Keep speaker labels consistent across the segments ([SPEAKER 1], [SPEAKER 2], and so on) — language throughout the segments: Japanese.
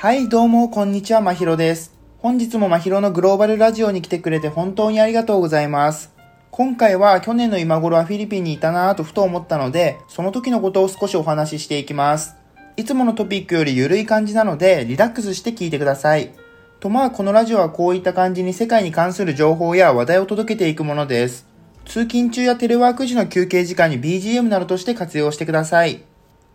[SPEAKER 1] はい、どうも、こんにちは、まひろです。本日もまひろのグローバルラジオに来てくれて本当にありがとうございます。今回は去年の今頃はフィリピンにいたなぁとふと思ったので、その時のことを少しお話ししていきます。いつものトピックより緩い感じなので、リラックスして聞いてください。とまあ、このラジオはこういった感じに世界に関する情報や話題を届けていくものです。通勤中やテレワーク時の休憩時間に BGM などとして活用してください。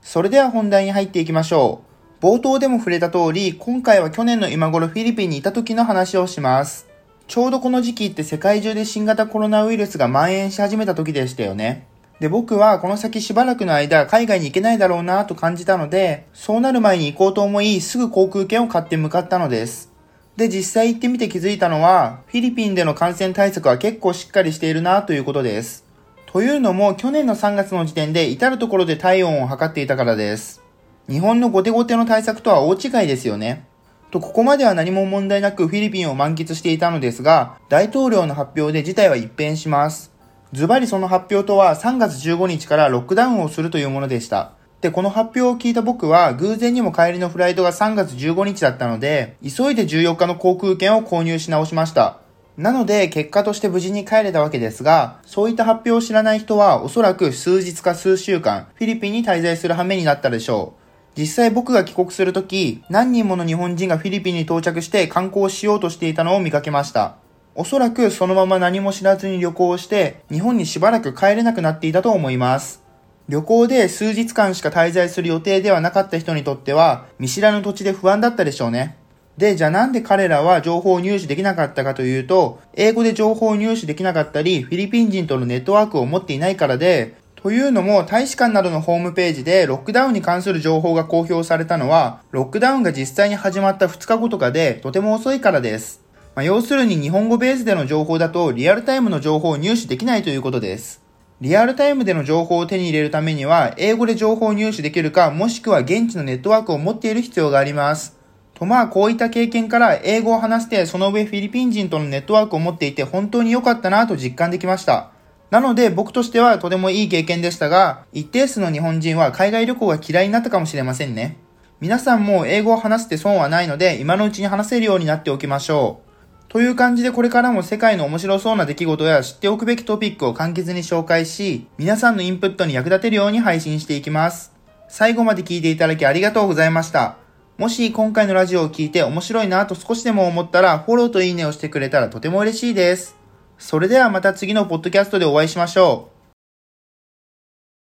[SPEAKER 1] それでは本題に入っていきましょう。冒頭でも触れた通り、今回は去年の今頃フィリピンにいた時の話をします。ちょうどこの時期って世界中で新型コロナウイルスが蔓延し始めた時でしたよね。で、僕はこの先しばらくの間海外に行けないだろうなと感じたので、そうなる前に行こうと思い、すぐ航空券を買って向かったのです。で、実際行ってみて気づいたのは、フィリピンでの感染対策は結構しっかりしているなということです。というのも、去年の3月の時点で至るところで体温を測っていたからです。日本のゴテゴテの対策とは大違いですよね。と、ここまでは何も問題なくフィリピンを満喫していたのですが、大統領の発表で事態は一変します。ズバリその発表とは3月15日からロックダウンをするというものでした。で、この発表を聞いた僕は偶然にも帰りのフライトが3月15日だったので、急いで14日の航空券を購入し直しました。なので、結果として無事に帰れたわけですが、そういった発表を知らない人はおそらく数日か数週間、フィリピンに滞在する羽目になったでしょう。実際僕が帰国するとき、何人もの日本人がフィリピンに到着して観光しようとしていたのを見かけました。おそらくそのまま何も知らずに旅行をして、日本にしばらく帰れなくなっていたと思います。旅行で数日間しか滞在する予定ではなかった人にとっては、見知らぬ土地で不安だったでしょうね。で、じゃあなんで彼らは情報を入手できなかったかというと、英語で情報を入手できなかったり、フィリピン人とのネットワークを持っていないからで、というのも、大使館などのホームページでロックダウンに関する情報が公表されたのは、ロックダウンが実際に始まった2日後とかで、とても遅いからです。まあ、要するに日本語ベースでの情報だと、リアルタイムの情報を入手できないということです。リアルタイムでの情報を手に入れるためには、英語で情報を入手できるか、もしくは現地のネットワークを持っている必要があります。とまあ、こういった経験から英語を話して、その上フィリピン人とのネットワークを持っていて本当に良かったなと実感できました。なので僕としてはとてもいい経験でしたが、一定数の日本人は海外旅行が嫌いになったかもしれませんね。皆さんも英語を話して損はないので、今のうちに話せるようになっておきましょう。という感じでこれからも世界の面白そうな出来事や知っておくべきトピックを簡潔に紹介し、皆さんのインプットに役立てるように配信していきます。最後まで聞いていただきありがとうございました。もし今回のラジオを聞いて面白いなと少しでも思ったら、フォローといいねをしてくれたらとても嬉しいです。それではまた次のポッドキャストでお会いしましょう。